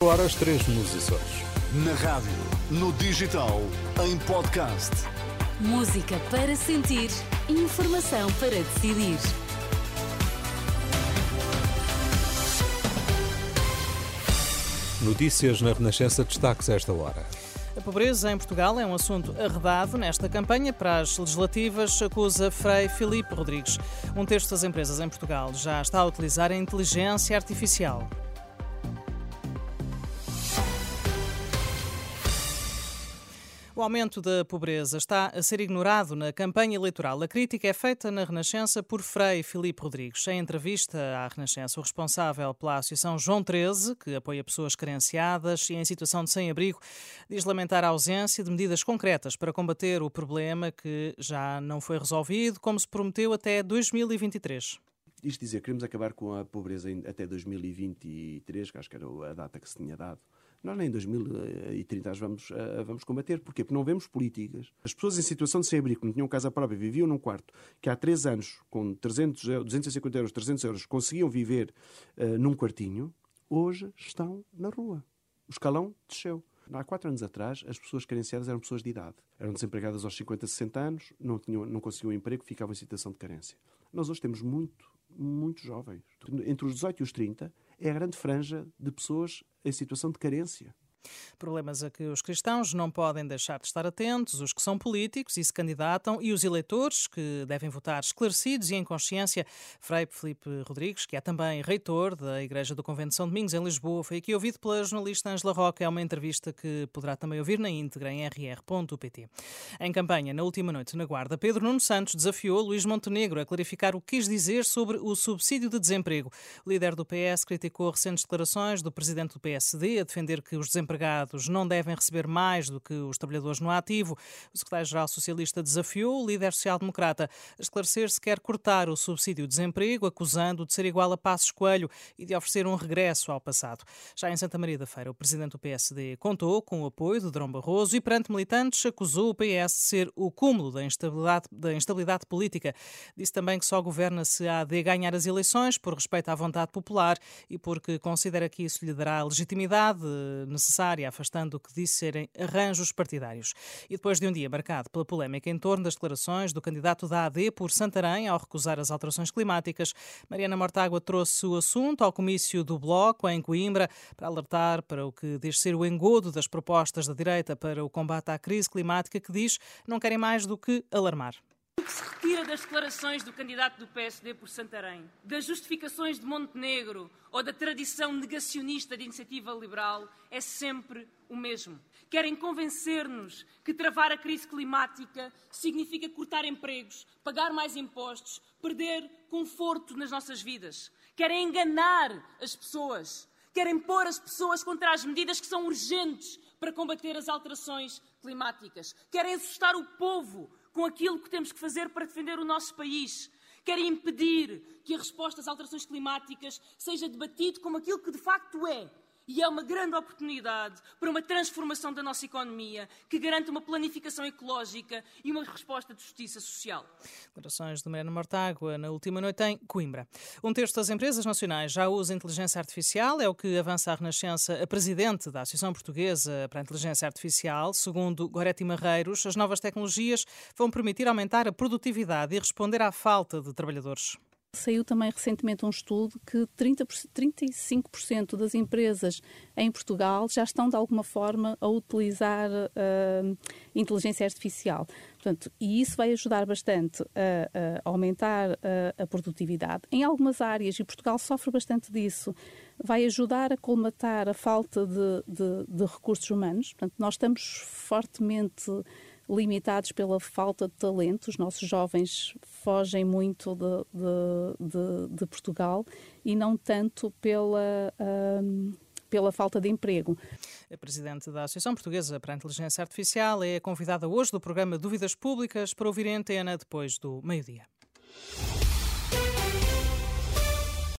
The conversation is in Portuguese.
Horas três nos Açores. Na rádio, no digital, em podcast. Música para sentir, informação para decidir. Notícias na Renascença destaques a esta hora. A pobreza em Portugal é um assunto arredado nesta campanha para as legislativas, acusa Frei Filipe Rodrigues. Um terço das empresas em Portugal já está a utilizar a inteligência artificial. O aumento da pobreza está a ser ignorado na campanha eleitoral. A crítica é feita na Renascença por Frei Filipe Rodrigues. Em entrevista à Renascença, o responsável pela Associação João 13, que apoia pessoas carenciadas e em situação de sem-abrigo, diz lamentar a ausência de medidas concretas para combater o problema que já não foi resolvido, como se prometeu até 2023 isto dizer, queremos acabar com a pobreza até 2023, que acho que era a data que se tinha dado. Nós nem em 2030 as vamos, uh, vamos combater. Porquê? Porque não vemos políticas. As pessoas em situação de sem-abrigo, que não tinham casa própria, viviam num quarto, que há 3 anos, com 300, 250 euros, 300 euros, conseguiam viver uh, num quartinho, hoje estão na rua. O escalão desceu. Há quatro anos atrás, as pessoas carenciadas eram pessoas de idade. Eram desempregadas aos 50, 60 anos, não, tinham, não conseguiam emprego, ficavam em situação de carência. Nós hoje temos muito, muito jovens. Entre os 18 e os 30 é a grande franja de pessoas em situação de carência. Problemas a que os cristãos não podem deixar de estar atentos, os que são políticos e se candidatam e os eleitores que devem votar esclarecidos e em consciência. Frei Felipe Rodrigues, que é também reitor da Igreja do Convento de São Domingos, em Lisboa, foi aqui ouvido pela jornalista Angela Roca. É uma entrevista que poderá também ouvir na íntegra em rr.pt. Em campanha, na última noite na Guarda, Pedro Nuno Santos desafiou Luís Montenegro a clarificar o que quis dizer sobre o subsídio de desemprego. O líder do PS criticou recentes declarações do presidente do PSD a defender que os desempregados empregados não devem receber mais do que os trabalhadores no ativo. O secretário-geral socialista desafiou o líder social-democrata a esclarecer se quer cortar o subsídio de desemprego, acusando de ser igual a Passos Coelho e de oferecer um regresso ao passado. Já em Santa Maria da Feira, o presidente do PSD contou com o apoio de Drão Barroso e, perante militantes, acusou o PS de ser o cúmulo da instabilidade, da instabilidade política. Disse também que só governa se há de ganhar as eleições por respeito à vontade popular e porque considera que isso lhe dará a legitimidade necessária necessária, afastando o que disse serem arranjos partidários. E depois de um dia marcado pela polémica em torno das declarações do candidato da AD por Santarém ao recusar as alterações climáticas, Mariana Mortágua trouxe o assunto ao comício do Bloco em Coimbra para alertar para o que diz ser o engodo das propostas da direita para o combate à crise climática que diz não querem mais do que alarmar que se retira das declarações do candidato do PSD por Santarém, das justificações de Montenegro ou da tradição negacionista de iniciativa liberal é sempre o mesmo. Querem convencer-nos que travar a crise climática significa cortar empregos, pagar mais impostos, perder conforto nas nossas vidas. Querem enganar as pessoas. Querem pôr as pessoas contra as medidas que são urgentes para combater as alterações climáticas. Querem assustar o povo com aquilo que temos que fazer para defender o nosso país. Querem impedir que a resposta às alterações climáticas seja debatido como aquilo que de facto é, e é uma grande oportunidade para uma transformação da nossa economia que garante uma planificação ecológica e uma resposta de justiça social. Declarações de Mariana Mortágua na última noite em Coimbra. Um terço das empresas nacionais já usa inteligência artificial, é o que avança a Renascença, a presidente da Associação Portuguesa para a Inteligência Artificial. Segundo Goretti Marreiros, as novas tecnologias vão permitir aumentar a produtividade e responder à falta de trabalhadores. Saiu também recentemente um estudo que 30, 35% das empresas em Portugal já estão de alguma forma a utilizar uh, inteligência artificial. Portanto, e isso vai ajudar bastante a, a aumentar a, a, produtividade. Em algumas áreas, e Portugal sofre bastante disso, vai ajudar a colmatar a falta de, de, de recursos humanos. Portanto, nós estamos fortemente limitados pela falta de talento. Os nossos jovens fogem muito de, de, de, de Portugal e não tanto pela. Um, pela falta de emprego. A Presidente da Associação Portuguesa para a Inteligência Artificial é convidada hoje do programa Dúvidas Públicas para ouvir em antena depois do meio-dia.